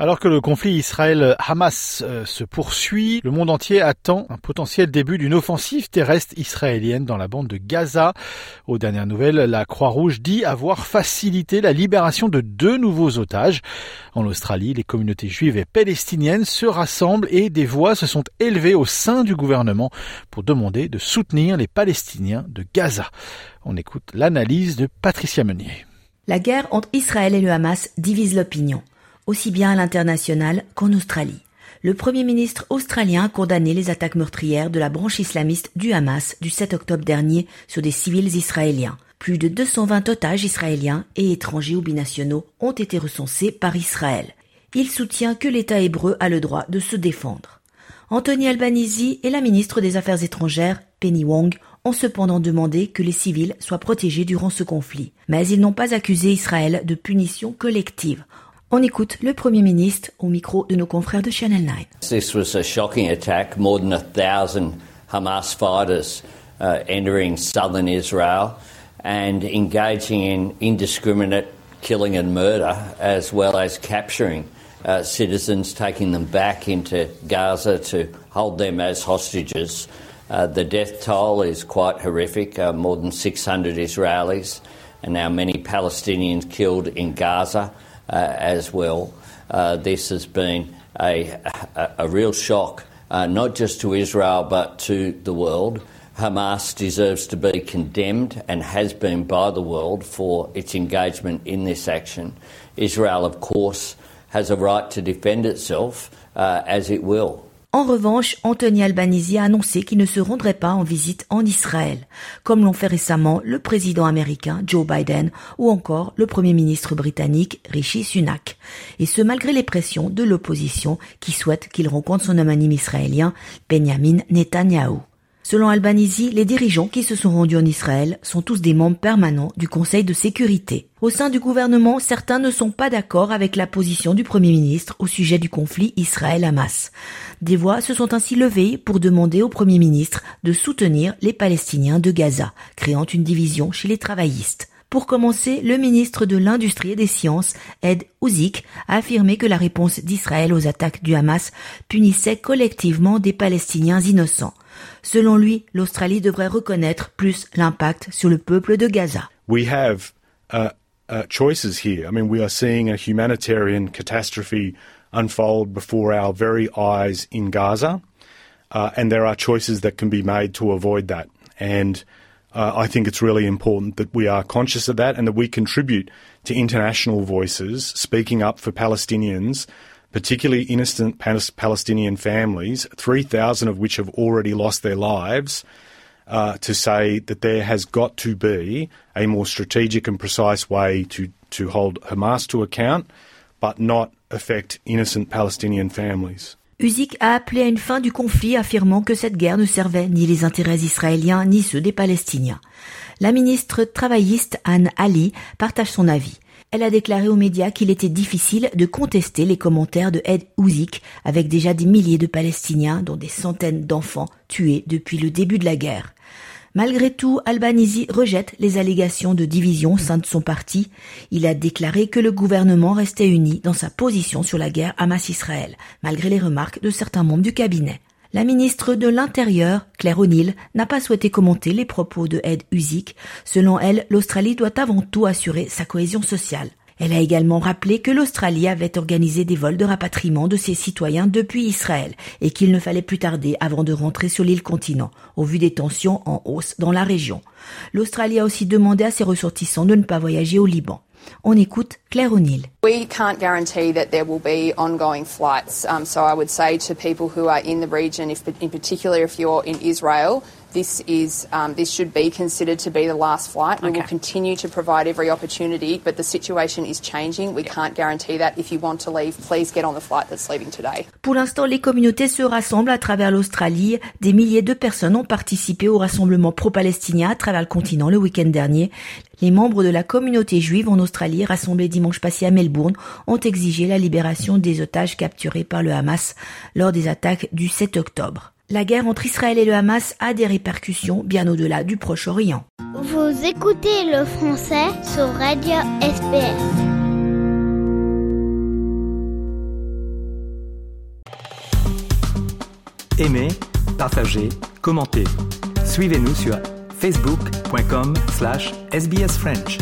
Alors que le conflit Israël-Hamas euh, se poursuit, le monde entier attend un potentiel début d'une offensive terrestre israélienne dans la bande de Gaza. Aux dernières nouvelles, la Croix-Rouge dit avoir facilité la libération de deux nouveaux otages. En Australie, les communautés juives et palestiniennes se rassemblent et des voix se sont élevées au sein du gouvernement pour demander de soutenir les Palestiniens de Gaza. On écoute l'analyse de Patricia Meunier. La guerre entre Israël et le Hamas divise l'opinion aussi bien à l'international qu'en Australie. Le Premier ministre australien a condamné les attaques meurtrières de la branche islamiste du Hamas du 7 octobre dernier sur des civils israéliens. Plus de 220 otages israéliens et étrangers ou binationaux ont été recensés par Israël. Il soutient que l'État hébreu a le droit de se défendre. Anthony Albanese et la ministre des Affaires étrangères, Penny Wong, ont cependant demandé que les civils soient protégés durant ce conflit. Mais ils n'ont pas accusé Israël de punition collective On écoute le Premier ministre au micro de nos confrères de Channel 9. This was a shocking attack. More than a thousand Hamas fighters uh, entering southern Israel and engaging in indiscriminate killing and murder, as well as capturing uh, citizens, taking them back into Gaza to hold them as hostages. Uh, the death toll is quite horrific uh, more than 600 Israelis, and now many Palestinians killed in Gaza. Uh, as well. Uh, this has been a, real shock, uh, not just to Israel but to the world. Hamas deserves to be condemned and has been by the world for its engagement in this action. Israel, of course, has a right to defend itself as it will. En revanche, Anthony Albanese a annoncé qu'il ne se rendrait pas en visite en Israël, comme l'ont fait récemment le président américain Joe Biden ou encore le premier ministre britannique Rishi Sunak. Et ce malgré les pressions de l'opposition qui souhaite qu'il rencontre son homonyme israélien Benjamin Netanyahu. Selon Albanese, les dirigeants qui se sont rendus en Israël sont tous des membres permanents du Conseil de sécurité. Au sein du gouvernement, certains ne sont pas d'accord avec la position du Premier ministre au sujet du conflit Israël-Hamas. Des voix se sont ainsi levées pour demander au Premier ministre de soutenir les Palestiniens de Gaza, créant une division chez les travaillistes. Pour commencer, le ministre de l'Industrie et des Sciences, Ed Uzik, a affirmé que la réponse d'Israël aux attaques du Hamas punissait collectivement des Palestiniens innocents. Selon lui, l'Australie devrait reconnaître plus l'impact sur le peuple de Gaza. We have uh, uh, choices here. I mean, we are seeing a humanitarian catastrophe unfold before our very eyes in Gaza, uh, and there are choices that can be made to avoid that. And uh, I think it's really important that we are conscious of that and that we contribute to international voices speaking up for Palestinians particularly innocent Palestinian families, 3,000 of which have already lost their lives, uh, to say that there has got to be a more strategic and precise way to, to hold Hamas to account, but not affect innocent Palestinian families. Uzik a appelé à une fin du conflit, affirmant que cette guerre ne servait ni les intérêts israéliens ni ceux des Palestiniens. La ministre travailliste Anne Ali partage son avis. Elle a déclaré aux médias qu'il était difficile de contester les commentaires de Ed Ouzik avec déjà des milliers de Palestiniens, dont des centaines d'enfants tués depuis le début de la guerre. Malgré tout, Albanese rejette les allégations de division au sein de son parti. Il a déclaré que le gouvernement restait uni dans sa position sur la guerre Hamas-Israël, malgré les remarques de certains membres du cabinet. La ministre de l'Intérieur, Claire O'Neill, n'a pas souhaité commenter les propos de Ed Uzik. Selon elle, l'Australie doit avant tout assurer sa cohésion sociale. Elle a également rappelé que l'Australie avait organisé des vols de rapatriement de ses citoyens depuis Israël et qu'il ne fallait plus tarder avant de rentrer sur l'île continent, au vu des tensions en hausse dans la région. L'Australie a aussi demandé à ses ressortissants de ne pas voyager au Liban. On écoute Claire O'Neill. We can't guarantee that there will be ongoing flights. Um, so I would say to people who are in the region, in particular if you're in Israel, this is um, this should be considered to be the last flight. We will continue to provide every opportunity, but the situation is changing. We can't guarantee that. If you want to leave, please get on the flight that's leaving today. Pour l'instant, les communautés se rassemblent à travers l'Australie. Des milliers de personnes ont participé au rassemblement pro-palestinien à travers le continent le week-end dernier. Les membres de la communauté juive en Australie, rassemblés dimanche passé à Melbourne, ont exigé la libération des otages capturés par le Hamas lors des attaques du 7 octobre. La guerre entre Israël et le Hamas a des répercussions bien au-delà du Proche-Orient. Vous écoutez le français sur Radio SBS. Aimez, partagez, commentez. Suivez-nous sur facebook.com slash sbsfrench.